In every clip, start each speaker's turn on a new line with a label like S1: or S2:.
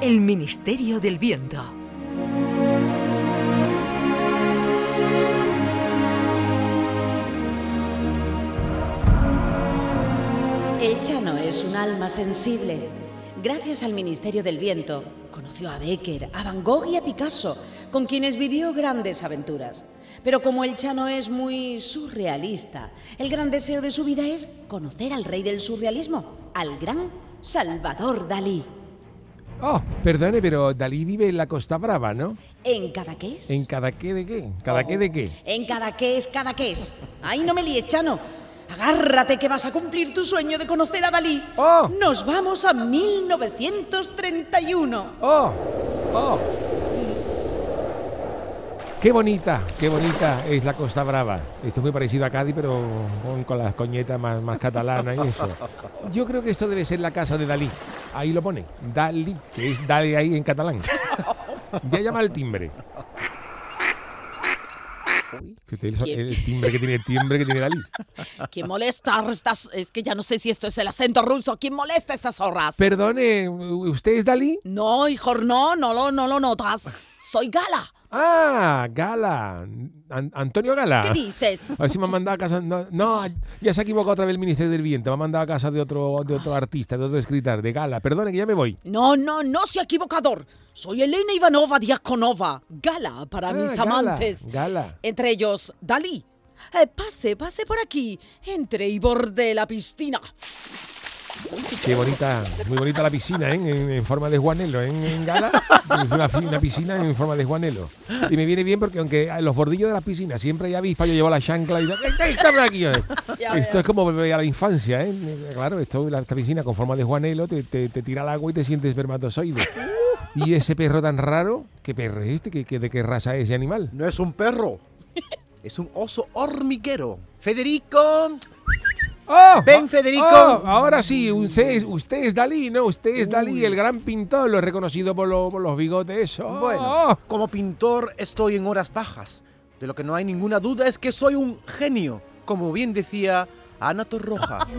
S1: El Ministerio del Viento.
S2: El Chano es un alma sensible. Gracias al Ministerio del Viento, conoció a Becker, a Van Gogh y a Picasso, con quienes vivió grandes aventuras. Pero como el Chano es muy surrealista, el gran deseo de su vida es conocer al rey del surrealismo, al gran Salvador Dalí.
S3: Oh, perdone, pero Dalí vive en la Costa Brava, ¿no?
S2: ¿En Cadaqués?
S3: ¿En cada qué de qué? ¿Cada qué de qué?
S2: En Cadaqués, Cadaqués. Ahí no me líes, Chano. Agárrate que vas a cumplir tu sueño de conocer a Dalí.
S3: Oh.
S2: Nos vamos a 1931.
S3: ¡Oh! ¡Oh! Qué bonita, qué bonita es la Costa Brava. Esto es muy parecido a Cádiz, pero con, con las coñetas más, más catalanas y eso. Yo creo que esto debe ser la casa de Dalí. Ahí lo pone. Dalí, que es Dale ahí en catalán. Voy a llamar al timbre. El, el timbre que tiene el timbre que tiene Dalí.
S4: ¿Quién molesta? Estas, es que ya no sé si esto es el acento ruso. ¿Quién molesta estas horas?
S3: Perdone, ¿usted es Dalí?
S4: No, hijo, no, no lo, no lo notas. Soy Gala.
S3: Ah, Gala. An- Antonio Gala.
S4: ¿Qué dices?
S3: A ver si me han mandado a casa. No, no, ya se ha equivocado otra vez el Ministerio del Viento. Me ha mandado a casa de otro, de otro artista, de otro escritor, de Gala. Perdone que ya me voy.
S4: No, no, no soy equivocador. Soy Elena Ivanova Diakonova. Gala para
S3: Ah,
S4: mis
S3: Gala,
S4: amantes.
S3: Gala.
S4: Entre ellos, Dalí. Eh, pase, pase por aquí. Entre y borde la piscina.
S3: Qué bonita, muy bonita la piscina, ¿eh? en, en forma de juanelo, ¿eh? en Gala. Es una, piscina en forma de juanelo. Y me viene bien porque aunque en los bordillos de la piscina siempre hay avispa, yo llevo la chancla y digo, "Ey, ey, está por aquí! eh". Esto es como volver a la infancia, ¿eh? Claro, esto, la, esta piscina con forma de juanelo te, te- te tira al agua y te sientes espermatozoide. Y ese perro tan raro, ¿qué perro es este? ¿Qué, qué- ¿De qué raza es ese animal?
S5: No es un perro. Es un oso hormiguero. Federico.
S3: ¡Oh!
S5: Ven, Federico.
S3: ¡Oh! Ahora sí, usted es, usted es Dalí, ¿no? Usted es Dalí, el gran pintor, lo he reconocido por, lo- por los bigotes, eso. ¡Oh!
S5: Bueno, como pintor estoy en horas bajas. De lo que no hay ninguna duda es que soy un genio. Como bien decía Ana Torroja.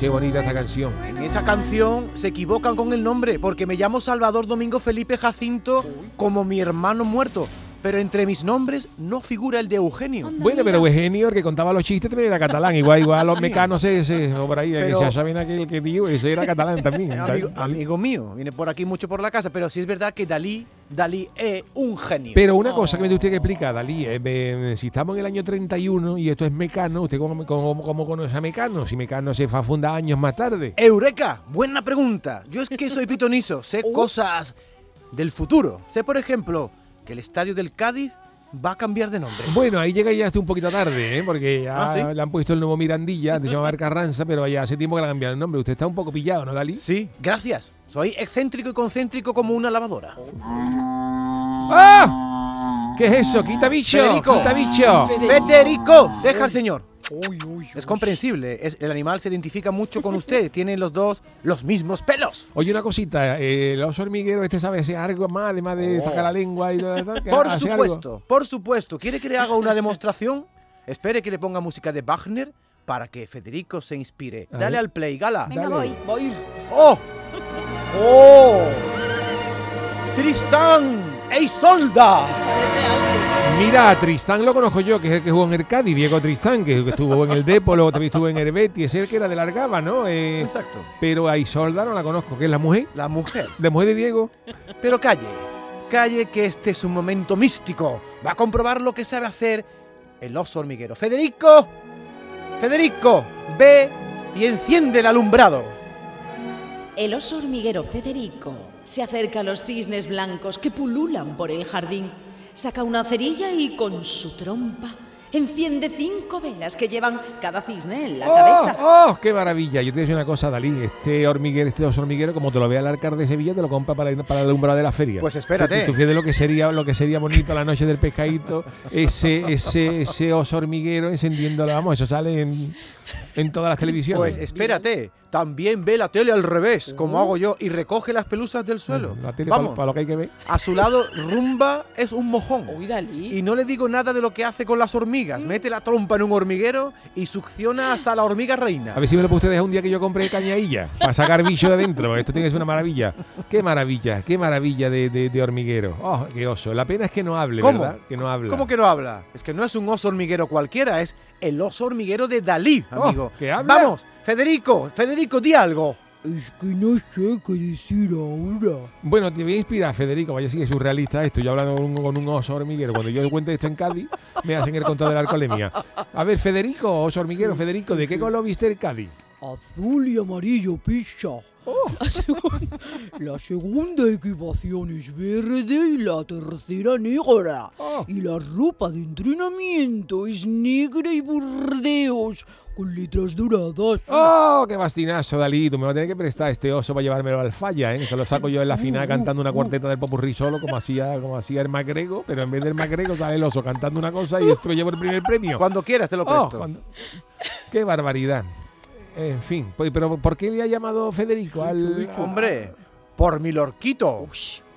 S3: Qué bonita esta canción.
S5: En esa canción se equivocan con el nombre porque me llamo Salvador Domingo Felipe Jacinto como mi hermano muerto. Pero entre mis nombres no figura el de Eugenio.
S3: Bueno, pero Eugenio, el que contaba los chistes, también era catalán. Igual, igual los mecanos ese, o por ahí,
S5: Pero-
S3: que saben aquel que digo, ese era catalán también.
S5: Amigo, mío, viene por aquí mucho por la casa, pero sí es verdad que Dalí, Dalí es un genio.
S3: Pero una cosa que me tiene usted que explicar, Dalí, eh, me- si estamos en el año 31 y esto es Mecano, ¿usted cómo, cómo- cómo conoce a Mecano? Si Mecano se funda años más tarde.
S5: Eureka, buena pregunta. Yo es que soy pitonizo, sé
S3: Uh.
S5: cosas del futuro. Sé, por ejemplo, que el estadio del Cádiz va a cambiar de nombre.
S3: Bueno, ahí llega ya hasta un poquito tarde, ¿eh? porque ya
S5: Ah, ¿sí?
S3: le han puesto el nuevo Mirandilla, antes se llamaba Carranza, pero ya hace tiempo que le han cambiado el nombre. Usted está un poco pillado, ¿no, Dalí?
S5: Sí, gracias. Soy excéntrico y concéntrico como una lavadora.
S3: ¡Ah! ¿Qué es eso? ¡Quita bicho!
S5: Federico.
S3: ¡Quita bicho!
S5: Federico, deja al señor. Es comprensible, es- el animal se identifica mucho con usted, tienen los dos los mismos pelos.
S3: Oye, una cosita, eh, el oso hormiguero este sabe hacer algo más, además de sacar la lengua y que
S5: Oh. Por
S3: hace algo.
S5: supuesto, por supuesto. ¿Quiere que le haga una demostración? Espere que le ponga música de Wagner para que Federico se inspire. Dale al play, Gala.
S4: Venga,
S3: Dale.
S4: voy, voy.
S5: ¡Oh! ¡Oh! ¡Tristán! ¡E Isolda!
S3: Mira, a Tristán lo conozco yo, que es el que jugó en el Cádiz, Diego Tristán, que estuvo en el Depo, luego también estuvo en el Betis, es el que era de Largaba, ¿no? Eh,
S5: Exacto.
S3: pero a Isolda no la conozco, que es la mujer,
S5: La mujer.
S3: la mujer de Diego.
S5: Pero calle, calle que este es un momento místico. Va a comprobar lo que sabe hacer el oso hormiguero. Federico, Federico, ve y enciende el alumbrado.
S2: El oso hormiguero Federico se acerca a los cisnes blancos que pululan por el jardín. Saca una cerilla y con su trompa enciende cinco velas que llevan cada cisne en la
S3: ¡Oh!
S2: cabeza.
S3: ¡Oh! ¡Qué maravilla! Yo te voy a decir una cosa, Dalí. Este hormiguero, este oso hormiguero, como te lo vea el arcar de Sevilla, te lo compra para, para el alumbrado de la feria.
S5: Pues espérate.
S3: Tú, tú fíjate lo que sería, lo que sería bonito la noche del pescadito, ese, ese, ese oso hormiguero encendiéndolo. Vamos, eso sale en, en todas las televisiones.
S5: Pues espérate, también ve la tele al revés, como hago yo, y recoge las pelusas del suelo.
S3: La tele
S5: Vamos,
S3: para lo que hay que ver.
S5: a su lado Rumba es un mojón.
S4: Uy, Dalí.
S5: Y no le digo nada de lo que hace con las hormigas. Hormigas. Mete la trompa en un hormiguero y succiona hasta la hormiga reina.
S3: A ver si me lo puede dejar un día que yo compré cañailla para sacar bicho de adentro. Esto tiene que ser una maravilla. Qué maravilla, qué maravilla de, de- de hormiguero. Oh, qué oso. La pena es que no hable,
S5: ¿Cómo?
S3: ¿verdad? Que no habla.
S5: ¿Cómo que no habla? Es que no es un oso hormiguero cualquiera, es el oso hormiguero de Dalí,
S3: Oh,
S5: amigo.
S3: ¿que habla?
S5: Vamos, Federico, Federico, di algo.
S6: Es que no sé qué decir ahora.
S3: Bueno, te voy a inspirar, Federico. Vaya, sí, es surrealista esto. Yo hablando con un, con un oso hormiguero. Cuando yo cuente esto en Cádiz, me hacen el control de la alcoholemia. A ver, Federico, oso hormiguero, Federico, ¿de qué color viste el Cádiz?
S6: Azul y amarillo, pizza.
S3: Oh.
S6: La, segun- la segunda equipación es verde y la tercera negra.
S3: Oh.
S6: Y la ropa de entrenamiento es negra y burdeos con letras doradas.
S3: ¡Oh, qué bastinazo, Dalí! Tú me vas a tener que prestar este oso para llevármelo al falla, ¿eh? Que lo saco yo en la final cantando una cuarteta del popurrí solo, como hacía, como hacía el magrego, pero en vez del magrego sale el oso cantando una cosa y esto me llevo el primer premio.
S5: Cuando quieras te lo
S3: Oh,
S5: presto.
S3: cuando- ¡Qué barbaridad! En fin, pues, pero ¿por qué le ha llamado Federico al...?
S5: Hombre, por mi lorquito.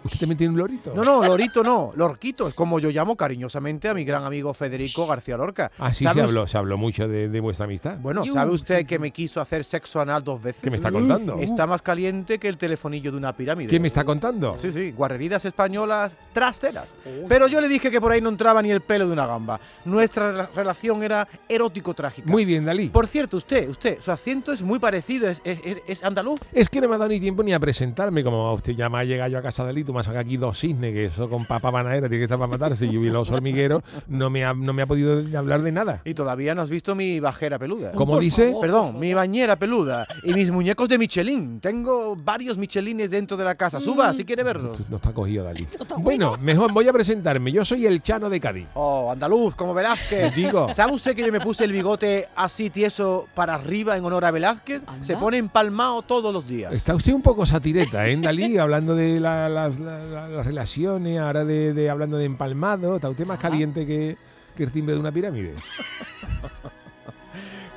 S3: ¿Usted también tiene un lorito?
S5: No, no, lorito no, lorquito. Es como yo llamo cariñosamente a mi gran amigo Federico García Lorca.
S3: Así
S5: ¿Sabe
S3: se habló, se habló mucho de, de vuestra amistad.
S5: Bueno, ¿sabe usted que me quiso hacer sexo anal dos veces?
S3: ¿Qué me está contando?
S5: Está más caliente que el telefonillo de una pirámide.
S3: ¿Quién me está contando?
S5: Sí, sí, guarreridas españolas traseras. Pero yo le dije que por ahí no entraba ni el pelo de una gamba. Nuestra re- relación era erótico-trágica.
S3: Muy bien, Dalí.
S5: Por cierto, usted, usted, su acento es muy parecido, es, es- es- es andaluz.
S3: Es que no me ha dado ni tiempo ni a presentarme, como usted ya me ha llegado yo a casa de Dalí, tú me has sacado aquí dos cisnes, que eso con papa panadera tiene que estar para matarse, y los hormigueros, no me ha, no me ha podido hablar de nada.
S5: Y todavía no has visto mi bajera peluda.
S3: ¿Cómo
S6: por
S3: dice?
S6: favor.
S5: Perdón, mi bañera peluda y mis muñecos de Michelin. Tengo varios Michelines dentro de la casa. Suba, si quiere verlos.
S3: No está cogido Dalí. Bueno, mejor voy a presentarme. Yo soy el Chano de Cádiz.
S5: Oh, andaluz, como Velázquez.
S3: Digo.
S5: ¿Sabe usted que yo me puse el bigote así tieso para arriba en honor a Velázquez?
S4: Anda.
S5: Se pone empalmado todos los días.
S3: Está usted un poco satireta, ¿eh, Dalí? Hablando de la- las, la- la- las relaciones, ahora de, de- hablando de empalmado. Está usted más caliente que, que el timbre de una pirámide.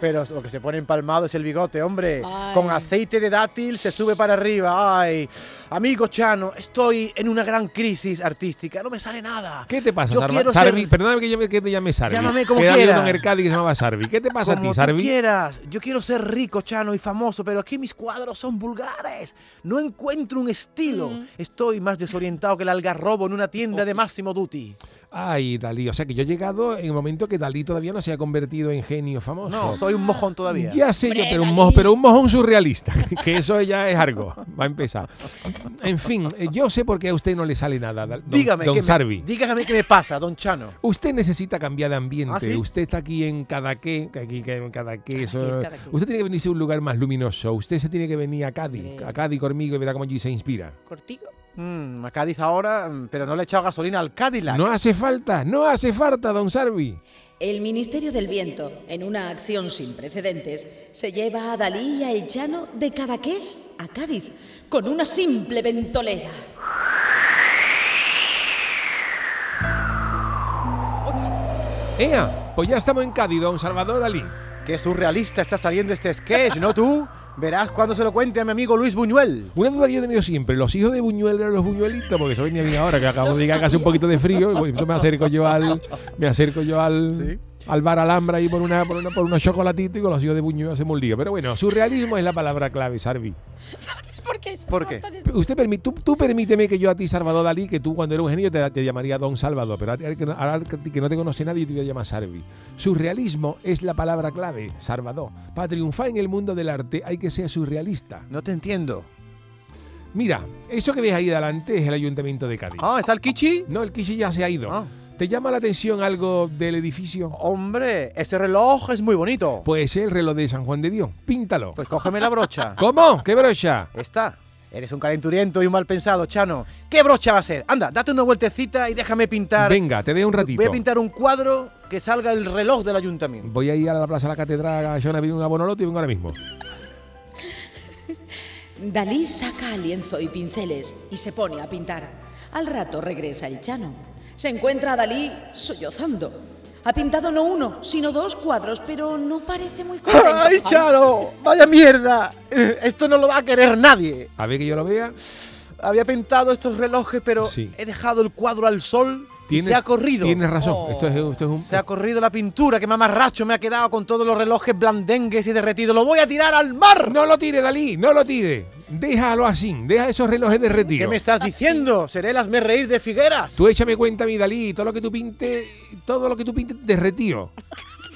S5: Pero lo que se pone empalmado es el bigote, hombre.
S4: Ay.
S5: Con aceite de dátil se sube para arriba. Ay, amigo Chano, estoy en una gran crisis artística. No me sale nada.
S3: ¿Qué te pasa,
S5: Yo
S3: Sarva-
S5: quiero
S3: Sarvi?
S5: ser-
S3: Perdóname que, llame- que te llame Sarvi.
S5: Llámame como
S3: Que había
S5: quiera.
S3: uno en que se llamaba Sarvi. ¿Qué te pasa a ti, Sarvi?
S5: quieras. Yo quiero ser rico, Chano, y famoso, pero aquí mis cuadros son vulgares. No encuentro un estilo.
S3: Mm.
S5: Estoy más desorientado que el algarrobo en una tienda de Máximo Duty.
S3: Ay, Dalí. O sea que yo he llegado en el momento que Dalí todavía no se ha convertido en genio famoso.
S5: No, soy un mojón todavía.
S3: Ya sé yo, pero un, mojo, pero un mojón surrealista, que eso ya es algo. Va a empezar. En fin, eh, yo sé por qué a usted no le sale nada, don,
S5: dígame,
S3: don
S5: qué me,
S3: Sarvi.
S5: dígame qué me pasa, don Chano.
S3: Usted necesita cambiar de ambiente.
S5: ¿Ah, sí?
S3: Usted está aquí en Cadaqué, que aquí en Cadaqué, eso-. Usted tiene que venirse a un lugar más luminoso. Usted se tiene que venir a Cádiz,
S4: Hombre.
S3: a Cádiz conmigo y verá cómo allí se inspira.
S4: ¿Cortico?
S5: Mm, a Cádiz ahora, mm, pero no le he echado gasolina al Cadillac.
S3: No hace falta, no hace falta, don Sarvi.
S2: El Ministerio del Viento, en una acción sin precedentes, se lleva a Dalí y a El Llano de Cadaqués a Cádiz con una simple ventolera.
S3: Ea, pues ya estamos en Cádiz, don Salvador Dalí.
S5: Qué surrealista está saliendo este sketch, ¿no tú? Verás cuando se lo cuente a mi amigo Luis Buñuel.
S3: Una duda que yo he tenido siempre, los hijos de Buñuel eran los Buñuelitos, porque eso venía bien ahora, que acabo de llegar que hace un poquito de frío, y por eso me acerco yo al, me acerco yo al,
S5: Sí.
S3: al bar Alhambra ahí por una, por una, por unos chocolatitos y con los hijos de Buñuel hacemos un lío. Pero bueno, surrealismo es la palabra clave, Sarvi.
S4: ¿Por qué?
S5: ¿Por qué?
S3: Usted permi- tú, tú permíteme que yo a ti, Salvador Dalí, que tú cuando eres un genio te, te llamaría Don Salvador, pero ahora que, no- te conoce nadie te voy a llamar Sarvi. Surrealismo es la palabra clave, Salvador. Para triunfar en el mundo del arte hay que ser surrealista.
S5: No te entiendo.
S3: Mira, eso que ves ahí delante es el Ayuntamiento de Cádiz.
S5: Ah, ¿está el Kichi?
S3: No, el Kishi ya se ha ido.
S5: Ah.
S3: ¿Te llama la atención algo del edificio?
S5: Hombre, ese reloj es muy bonito.
S3: Pues el reloj de San Juan de Dios. Píntalo.
S5: Pues cógeme la brocha.
S3: ¿Cómo? ¿Qué brocha?
S5: Está. Eres un calenturiento y un mal pensado, Chano. ¿Qué brocha va a ser? Anda, date una vueltecita y déjame pintar.
S3: Venga, te dejo un ratito.
S5: Voy a pintar un cuadro que salga el reloj del ayuntamiento.
S3: Voy a ir a la Plaza de la Catedral a echar una, una bonolote y vengo ahora mismo.
S2: Dalí saca lienzo y pinceles y se pone a pintar. Al rato regresa el Chano. Se encuentra a Dalí sollozando. Ha pintado no uno, sino dos cuadros, pero no parece muy contento.
S5: ¡Ay, Chano! ¡Vaya mierda! Eh, Esto no lo va a querer nadie.
S3: A ver que yo lo vea.
S5: Había pintado estos relojes, pero
S3: Sí.
S5: he dejado el cuadro al sol se ha corrido.
S3: Tienes razón.
S4: Oh.
S3: Esto, es, esto es un.
S5: Se ha corrido la pintura, que mamarracho me ha quedado con todos los relojes blandengues y derretidos. ¡Lo voy a tirar al mar!
S3: No lo tire, Dalí, no lo tire. Déjalo así, deja esos relojes derretidos.
S5: ¿Qué me estás diciendo? Seré el hazme reír de Figueras.
S3: Tú échame cuenta, mi Dalí, todo lo que tú pintes, todo lo que tú pintes derretido.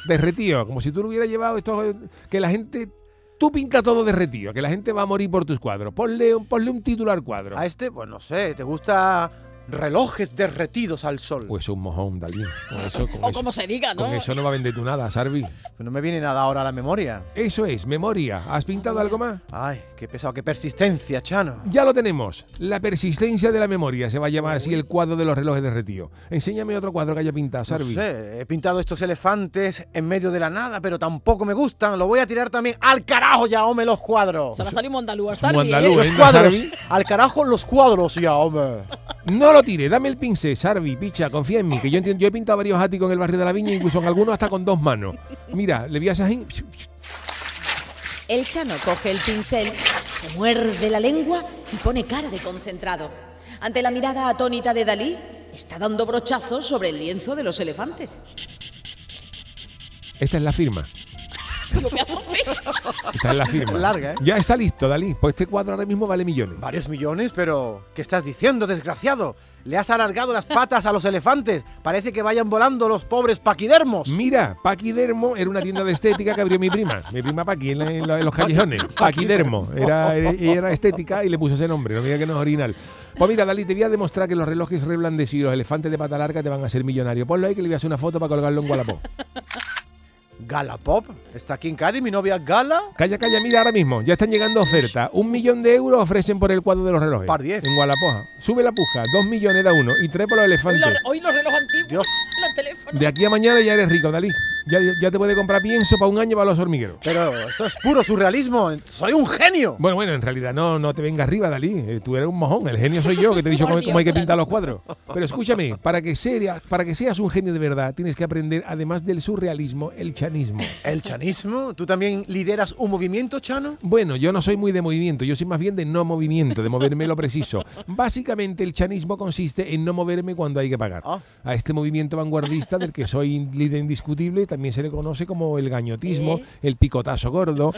S3: Derretido, como si tú lo hubieras llevado esto, que la gente, tú pinta todo derretido, que la gente va a morir por tus cuadros. Ponle, un- ponle un título al cuadro.
S5: A este, pues no sé, ¿te gusta relojes derretidos al sol?
S3: Pues un mojón, Dalí. Con eso, con
S4: O
S3: eso-
S4: como se diga, ¿no?
S3: con eso no va a vender tú nada, Sarvi.
S5: Pues no me viene nada ahora a la memoria.
S3: Eso es, memoria. ¿Has pintado algo más?
S5: Ay, qué pesado, qué persistencia, Chano.
S3: Ya lo tenemos. La persistencia de la memoria se va a llamar así el cuadro de los relojes derretidos. Enséñame otro cuadro que haya pintado,
S5: No
S3: Sarvi.
S5: sé, he pintado estos elefantes en medio de la nada, pero tampoco me gustan. Lo voy a tirar también al carajo, ya, hombre, los cuadros.
S4: Se la salimos andaluz, Sarvi,
S3: Mondalú,
S4: ¿eh?
S5: Los
S3: ¿eh?
S5: cuadros,
S3: Sarvi?
S5: al carajo los cuadros, ya, hombre.
S3: No lo tire, dame el pincel, Sarvi, picha, confía en mí, que yo entiendo, yo he pintado varios áticos en el barrio de la Viña, incluso en algunos hasta con dos manos. Mira, le voy a así.
S2: El Chano coge el pincel, se muerde la lengua y pone cara de concentrado. Ante la mirada atónita de Dalí, está dando brochazos sobre el lienzo de los elefantes.
S3: Esta es la firma.
S4: Digo, pedazo feo.
S3: Esta es la firma.
S5: Larga, ¿eh?
S3: Ya está listo, Dalí. Pues este cuadro ahora mismo vale millones.
S5: Varios millones, pero ¿qué estás diciendo, desgraciado? Le has alargado las patas a los elefantes. Parece que vayan volando los pobres paquidermos.
S3: Mira, Paquidermo era una tienda de estética que abrió mi prima. Mi prima Paqui en, la- en la- en los callejones. Paquidermo. Era, era, era estética y le puso ese nombre. No me diga que no es original. Pues mira, Dalí, te voy a demostrar que los relojes reblandecidos y los elefantes de pata larga te van a hacer millonario. Ponlo ahí que le voy a hacer una foto para colgarlo en Wallapop.
S5: Gala Pop. Está aquí en Cádiz mi novia Gala.
S3: Calla, calla, mira ahora mismo. Ya están llegando ofertas. Un millón de euros ofrecen por el cuadro de los relojes.
S5: Par diez.
S3: En Gualapoja. Sube la puja. Dos millones da uno. Y tres por los
S4: Hoy
S3: elefantes.
S4: los, hoy los relojes antiguos.
S5: Dios.
S4: Los teléfonos.
S3: De aquí a mañana ya eres rico, Dalí. Ya, ya te puede comprar pienso para un año para los hormigueros.
S5: Pero eso es puro surrealismo. Soy un genio.
S3: Bueno, bueno, en realidad no, no te vengas arriba, Dalí. Eh, Tú eres un mojón. El genio soy yo, que te he dicho cómo, cómo hay que pintar los cuadros. Pero escúchame, para que, sea- para que seas un genio de verdad, tienes que aprender, además del surrealismo, el chanismo.
S5: ¿El chanismo? ¿Tú también lideras un movimiento, Chano?
S3: Bueno, yo no soy muy de movimiento, yo soy más bien de no movimiento, de moverme lo preciso. Básicamente el chanismo consiste en no moverme cuando hay que pagar.
S5: Ah.
S3: A este movimiento vanguardista del que soy líder indiscutible también se le conoce como el gañotismo,
S4: ¿Eh?
S3: el picotazo gordo.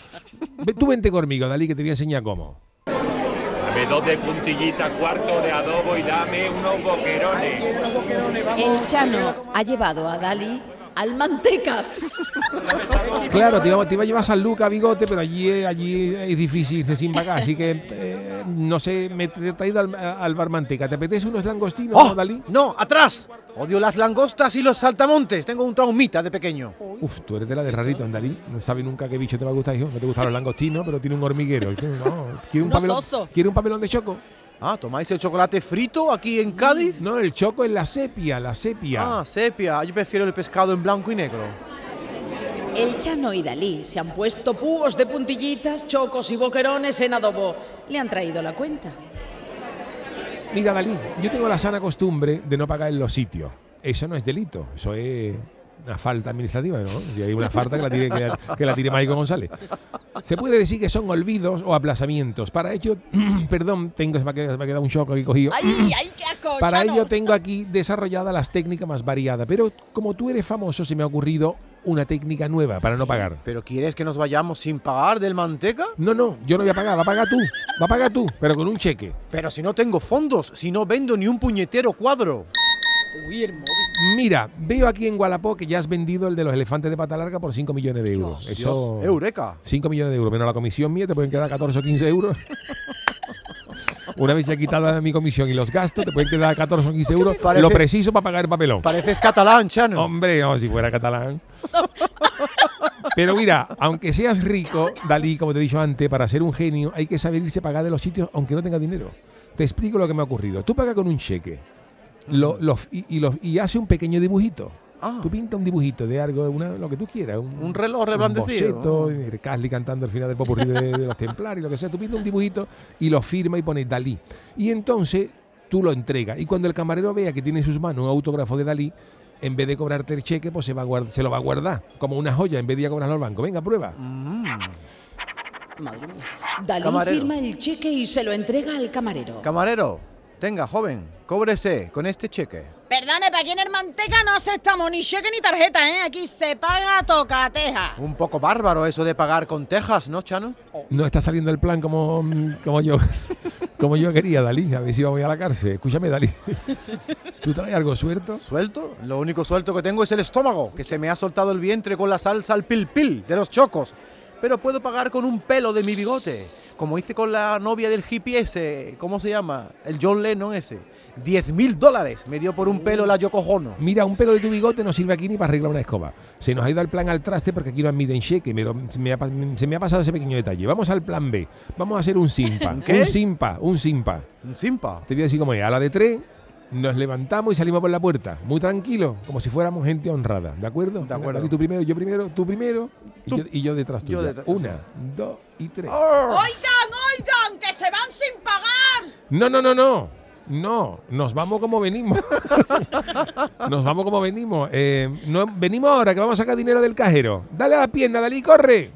S3: Tú vente conmigo, Dalí, que te voy a enseñar cómo.
S7: Dame dos de puntillita, cuarto de adobo y dame unos boquerones.
S2: El Chano ha llevado a Dalí al manteca.
S3: Claro, te iba, te iba a llevar a San Lucas, bigote, pero allí, allí es difícil irse sin pagar, así que eh, no sé, me he traído al, al bar manteca. ¿Te apetece unos langostinos,
S5: ¡Oh!
S3: Dalí?
S5: ¡No! ¡Atrás! Odio las langostas y los saltamontes. Tengo un traumita de pequeño.
S3: Uf, tú eres de la de rarito, Andalí. No sabes nunca qué bicho te va a gustar, hijo. No te gustan los langostinos, pero tiene un hormiguero. Y tú, no, ¿Quiere un,
S4: Unos
S3: papelón,
S4: osos.
S3: ¿Quiere un papelón de choco?
S5: Ah, ¿tomáis el chocolate frito aquí en Cádiz?
S3: No, el choco es la sepia, la sepia.
S5: Ah, sepia. Yo prefiero el pescado en blanco y negro.
S2: El Chano y Dalí se han puesto púos de puntillitas, chocos y boquerones en adobo. Le han traído la cuenta.
S3: Mira, Dalí, yo tengo la sana costumbre de no pagar en los sitios. Eso no es delito, eso es una falta administrativa, ¿no? Si hay una falta que la tire, que, la- que la tire Maico González. Se puede decir que son olvidos o aplazamientos. Para ello, perdón, tengo, se me ha quedado, se me ha quedado un choco aquí cogido.
S4: ¡Ay, ay, qué asco,
S3: Para ello tengo aquí desarrollada las técnicas más variadas, pero como tú eres famoso se me ha ocurrido una técnica nueva para no pagar.
S5: ¿Pero quieres que nos vayamos sin pagar del manteca?
S3: No, no, yo no voy a pagar, va a pagar tú, va a pagar tú, pero con un cheque.
S5: Pero si no tengo fondos, si no vendo ni un puñetero cuadro.
S4: Uy, el móvil.
S3: Mira, veo aquí en Gualapó que ya has vendido el de los elefantes de pata larga por 5 millones de euros.
S5: Dios,
S3: Eso,
S5: eureka.
S3: 5 millones de euros, menos la comisión mía, te pueden quedar 14 o 15 euros. Una vez ya quitada mi comisión y los gastos, te pueden quedar 14 o 15 euros.
S5: Parece-
S3: Lo preciso para pagar el papelón.
S5: Pareces catalán, Chano.
S3: Hombre, no, si fuera catalán. Pero mira, aunque seas rico, Dalí, como te he dicho antes, para ser un genio hay que saber irse a pagar de los sitios aunque no tenga dinero. Te explico lo que me ha ocurrido. Tú pagas con un cheque lo- lo- y, y lo- y hace un pequeño dibujito.
S5: Ah.
S3: Tú pinta un dibujito de algo, una, lo que tú quieras.
S5: Un reloj reblandecido.
S3: Un boceto, el Casly cantando el final del popurrí de, de los templarios, lo que sea. Tú pintas un dibujito y lo firma y pone Dalí. Y entonces tú lo entregas. Y cuando el camarero vea que tiene en sus manos un autógrafo de Dalí, en vez de cobrarte el cheque, pues se, va a se lo va a guardar como una joya en vez de ir a cobrarlo al banco. Venga, prueba.
S5: Mm.
S2: Madre mía. Dalí
S5: Camarero.
S2: firma el cheque y se lo entrega al camarero.
S5: Camarero, Tenga, joven, cóbrese con este cheque.
S4: Perdone, pero aquí en el Manteca no aceptamos ni cheque ni tarjeta, ¿eh? Aquí se paga tocateja.
S5: Un poco bárbaro eso de pagar con tejas, ¿no, Chano?
S3: No está saliendo el plan como, como yo como yo quería, Dalí. A ver si vamos a la cárcel. Escúchame, Dalí. ¿Tú traes algo suelto?
S5: ¿Suelto? Lo único suelto que tengo es el estómago, que se me ha soltado el vientre con la salsa al pil pil de los chocos. Pero puedo pagar con un pelo de mi bigote, como hice con la novia del hippie ese, ¿cómo se llama? El John Lennon ese. 10 mil dólares me dio por un pelo la Yoko Ono.
S3: Mira, un pelo de tu bigote no sirve aquí ni para arreglar una escoba. Se nos ha ido el plan al traste porque aquí no admiten cheque. me ha se me ha pasado ese pequeño detalle. Vamos al plan B. Vamos a hacer un simpa.
S5: ¿Qué?
S3: Un simpa, un simpa.
S5: Un simpa.
S3: Te voy a decir cómo es. A la de tres, nos levantamos y salimos por la puerta. Muy tranquilo, como si fuéramos gente honrada. ¿De acuerdo? Venga,
S5: acuerdo.
S3: Tú primero, yo primero, tú primero y,
S5: Tú.
S3: yo, y yo detrás
S5: Yo
S3: tuya.
S5: detrás,
S3: Una, dos y tres.
S4: Oigan, oigan, que se van sin pagar.
S3: No, no, no, no. No, nos vamos como venimos. nos vamos como venimos. Eh, no, venimos ahora que vamos a sacar dinero del cajero. Dale a la pierna, Dalí, corre.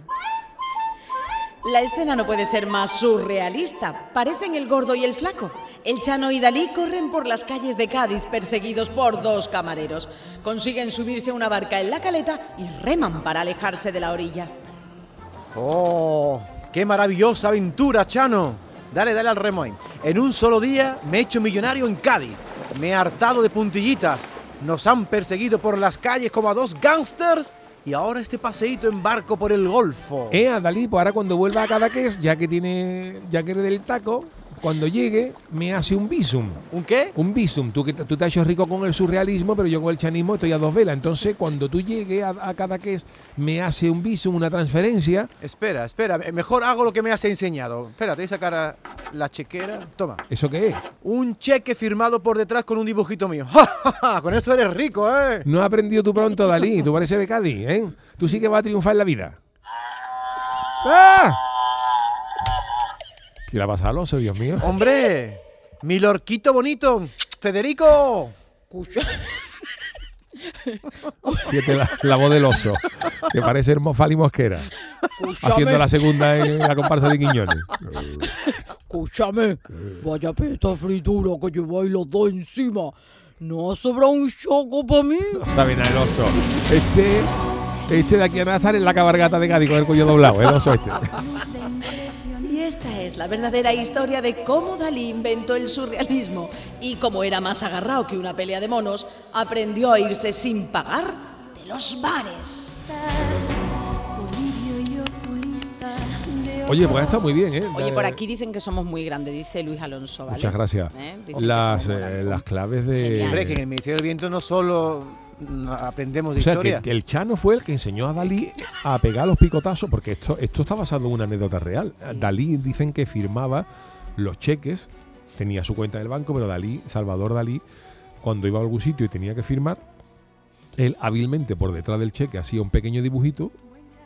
S2: La escena no puede ser más surrealista. Parecen el gordo y el flaco. El Chano y Dalí corren por las calles de Cádiz perseguidos por dos camareros. Consiguen subirse a una barca en la caleta y reman para alejarse de la orilla.
S5: ¡Oh! ¡Qué maravillosa aventura, Chano! Dale, dale al remo ahí. En un solo día me he hecho millonario en Cádiz. Me he hartado de puntillitas. Nos han perseguido por las calles como a dos gángsters. Y ahora este paseíto en barco por el Golfo.
S3: Eh, a Dalí, pues ahora cuando vuelva a Cadaqués, ya que tiene, ya que eres del taco, cuando llegue, me hace un visum.
S5: ¿Un qué?
S3: Un visum. Tú, que te- tú te has hecho rico con el surrealismo, pero yo con el chanismo estoy a dos velas. Entonces, cuando tú llegues a, a Cadaqués, me hace un visum, una transferencia.
S5: Espera, espera. eh, Mejor hago lo que me has enseñado. Espérate, voy a sacar la chequera. Toma.
S3: ¿Eso qué es?
S5: Un cheque firmado por detrás con un dibujito mío. Con eso eres rico, ¿eh?
S3: No has aprendido tú pronto, Dalí. Tú pareces de Cádiz, ¿eh? Tú sí que vas a triunfar en la vida. ¡Ah! ¿Qué le ha pasado al oso, Dios mío?
S5: ¡Hombre! ¡Mi lorquito bonito! ¡Federico!
S3: La voz del oso, que parece Hermofali Mosquera, haciendo la segunda en la comparsa de Quiñones.
S6: Escúchame, vaya pesta fritura que lleváis los dos encima. ¿No ha sobrado un choco para mí?
S3: No sabe nada el oso. Este, este de aquí a Nazar es la cabargata de Cádiz con el cuello doblado, el oso este.
S2: Esta es la verdadera historia de cómo Dalí inventó el surrealismo y como era más agarrado que una pelea de monos, aprendió a irse sin pagar de los bares.
S3: Oye, pues ha estado muy bien, ¿eh?
S2: Oye, por aquí dicen que somos muy grandes, dice Luis Alonso, ¿vale?
S3: Muchas gracias.
S2: ¿Eh?
S3: Las, eh, las claves de...
S5: Hombre, que en el Ministerio del Viento no solo aprendemos de
S3: O sea,
S5: historia.
S3: que, el Chano fue el que enseñó a Dalí a pegar los picotazos, porque esto, esto está basado en una anécdota real. Dalí dicen que firmaba los cheques, tenía su cuenta del banco, pero Dalí, Salvador Dalí, cuando iba a algún sitio y tenía que firmar, él hábilmente por detrás del cheque hacía un pequeño dibujito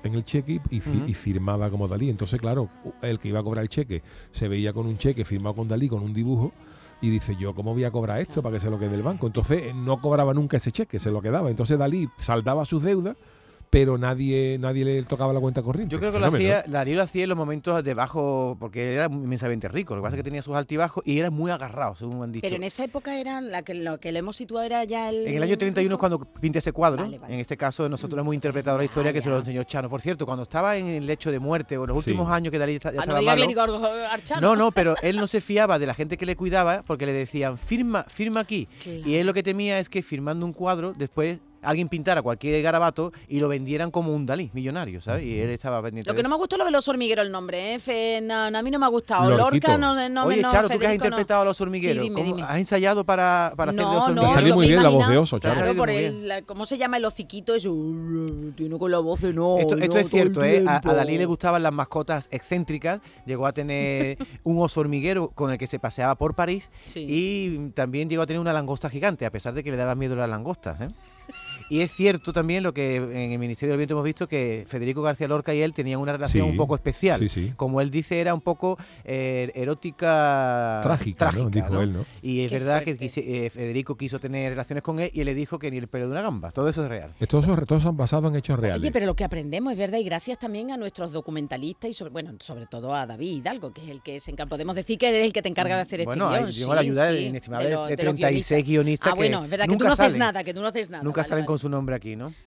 S3: en el cheque y firmaba como Dalí. Entonces, claro, el que iba a cobrar el cheque se veía con un cheque firmado con Dalí, con un dibujo, y dice, yo, ¿cómo voy a cobrar esto para que se lo quede el banco? Entonces, eh, no cobraba nunca ese cheque, se lo quedaba. Entonces, Dalí saldaba sus deudas, pero nadie nadie le tocaba la cuenta corriente.
S5: Yo creo que lo hacía, Dalí lo hacía en los momentos de bajo, porque él era inmensamente rico. Lo que pasa es que tenía sus altibajos y era muy agarrado, según han dicho.
S2: Pero en esa época era la que lo que le hemos situado era ya el.
S5: En el año 31 es cuando pinta ese cuadro.
S2: Vale, vale.
S5: En este caso, nosotros hemos interpretado la historia que se lo enseñó Chano. Por cierto, cuando estaba en el lecho de muerte o en los
S3: Sí.
S5: últimos años que Dalí ya
S2: Ah, no
S5: estaba
S2: que
S5: malo,
S2: le digo algo a Archano.
S5: No, no, pero él no se fiaba de la gente que le cuidaba porque le decían, firma, firma aquí.
S2: Claro.
S5: Y él lo que temía es que firmando un cuadro, después alguien pintara cualquier garabato y lo vendieran como un Dalí, millonario, ¿sabes? Y él estaba pendiente
S2: Lo que
S5: de
S2: no me gustó es lo de los hormigueros, el nombre, ¿eh? Fe- no, no, a mí no me ha gustado.
S3: Lorquito.
S2: Lorca no, no,
S5: Oye,
S2: no,
S5: Charo, tú que has interpretado a los hormigueros,
S2: Sí, dime,
S5: ¿cómo-
S2: dime.
S5: ¿has ensayado para, para hacer de los
S2: no,
S3: salió muy bien la voz de oso, Charo.
S2: Claro, por el, la- ¿cómo se llama el hociquito? Eso.
S6: Tiene con la voz de no.
S5: Esto, es cierto, ¿eh? A. Dalí le gustaban las mascotas excéntricas. Llegó a tener un oso hormiguero con el que se paseaba por París
S2: Sí.
S5: y también llegó a tener una langosta gigante, a pesar de que le daban miedo las langostas. ¿eh? Y es cierto también lo que en el Ministerio del Viento hemos visto que Federico García Lorca y él tenían una relación
S3: Sí,
S5: un poco especial.
S3: sí, sí.
S5: Como él dice, era un poco eh, erótica.
S3: Trágica, ¿no? Dijo
S5: ¿no?
S3: él, ¿no?
S5: Y es
S2: Qué
S5: verdad que eh, Federico quiso tener relaciones con él y él le dijo que ni el pelo de una gamba. Todo eso es real.
S3: Estos son, todos son basados en hechos reales.
S2: Oye, pero lo que aprendemos es verdad y gracias también a nuestros documentalistas y sobre, bueno, sobre todo a David Hidalgo, que es el que se encarga. Podemos decir que es el que te encarga de hacer
S5: Bueno,
S2: este
S5: guion. la ayuda
S2: sí,
S5: inestimable
S2: lo-
S5: de
S2: los
S5: 36 guionistas
S2: Ah, bueno, es verdad que tú no haces nada, que tú no haces nada.
S5: Nunca
S2: vale,
S5: salen
S2: vale.
S5: Su nombre aquí, ¿no?